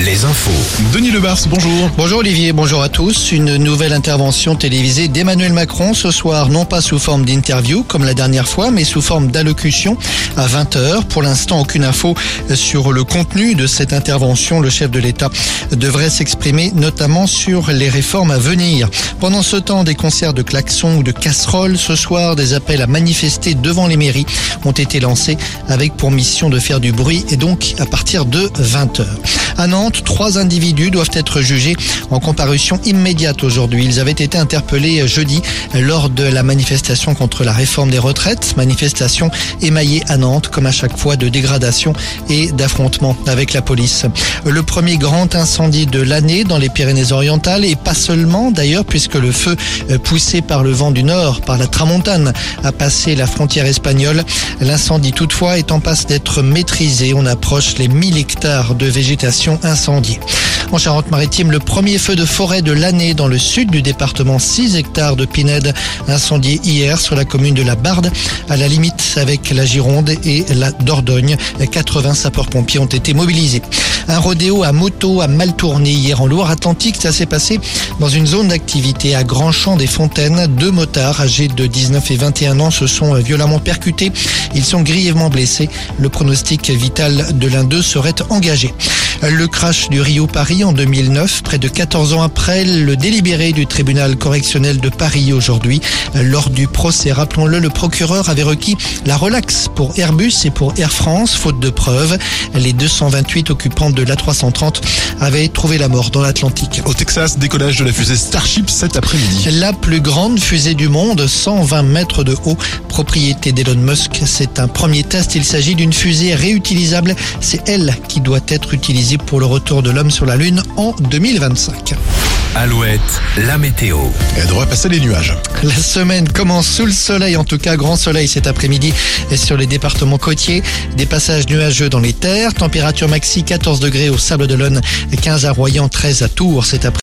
les infos. Denis Lebars, bonjour. Bonjour Olivier, bonjour à tous. Une nouvelle intervention télévisée d'Emmanuel Macron ce soir, non pas sous forme d'interview comme la dernière fois, mais sous forme d'allocution à 20h. Pour l'instant, aucune info sur le contenu de cette intervention. Le chef de l'État devrait s'exprimer notamment sur les réformes à venir. Pendant ce temps, des concerts de klaxons ou de casseroles. Ce soir, des appels à manifester devant les mairies ont été lancés avec pour mission de faire du bruit et donc à partir de 20h. À Nantes, trois individus doivent être jugés en comparution immédiate aujourd'hui. Ils avaient été interpellés jeudi lors de la manifestation contre la réforme des retraites, manifestation émaillée à Nantes comme à chaque fois de dégradation et d'affrontement avec la police. Le premier grand incendie de l'année dans les Pyrénées-Orientales et pas seulement d'ailleurs puisque le feu poussé par le vent du nord, par la tramontane, a passé la frontière espagnole. L'incendie toutefois est en passe d'être maîtrisé. On approche les 1000 hectares de végétation En Charente-Maritime, le premier feu de forêt de l'année dans le sud du département. 6 hectares de pinède incendiés hier sur la commune de la Barde, à la limite avec la Gironde et la Dordogne. 80 sapeurs-pompiers ont été mobilisés. Un rodéo à moto a mal tourné hier en Loire-Atlantique. Ça s'est passé dans une zone d'activité à Grand Champ des Fontaines. Deux motards âgés de 19 et 21 ans se sont violemment percutés. Ils sont grièvement blessés. Le pronostic vital de l'un d'eux serait engagé. Le crash du Rio Paris en 2009, près de 14 ans après, le délibéré du tribunal correctionnel de Paris aujourd'hui. Lors du procès, rappelons-le, le procureur avait requis la relaxe pour Airbus et pour Air France, faute de preuves. Les 228 occupants de l'A330 avaient trouvé la mort dans l'Atlantique. Au Texas, décollage de la fusée Starship cet après-midi. La plus grande fusée du monde, 120 mètres de haut, propriété d'Elon Musk. C'est un premier test. Il s'agit d'une fusée réutilisable. C'est elle qui doit être utilisée pour le retour de l'homme sur la Lune en 2025. Alouette, la météo. Elle devrait passer les nuages. La semaine commence sous le soleil, en tout cas grand soleil cet après-midi et sur les départements côtiers. Des passages nuageux dans les terres. Température maxi 14 degrés au Sable d'Olonne, 15 à Royan, 13 à Tours cet après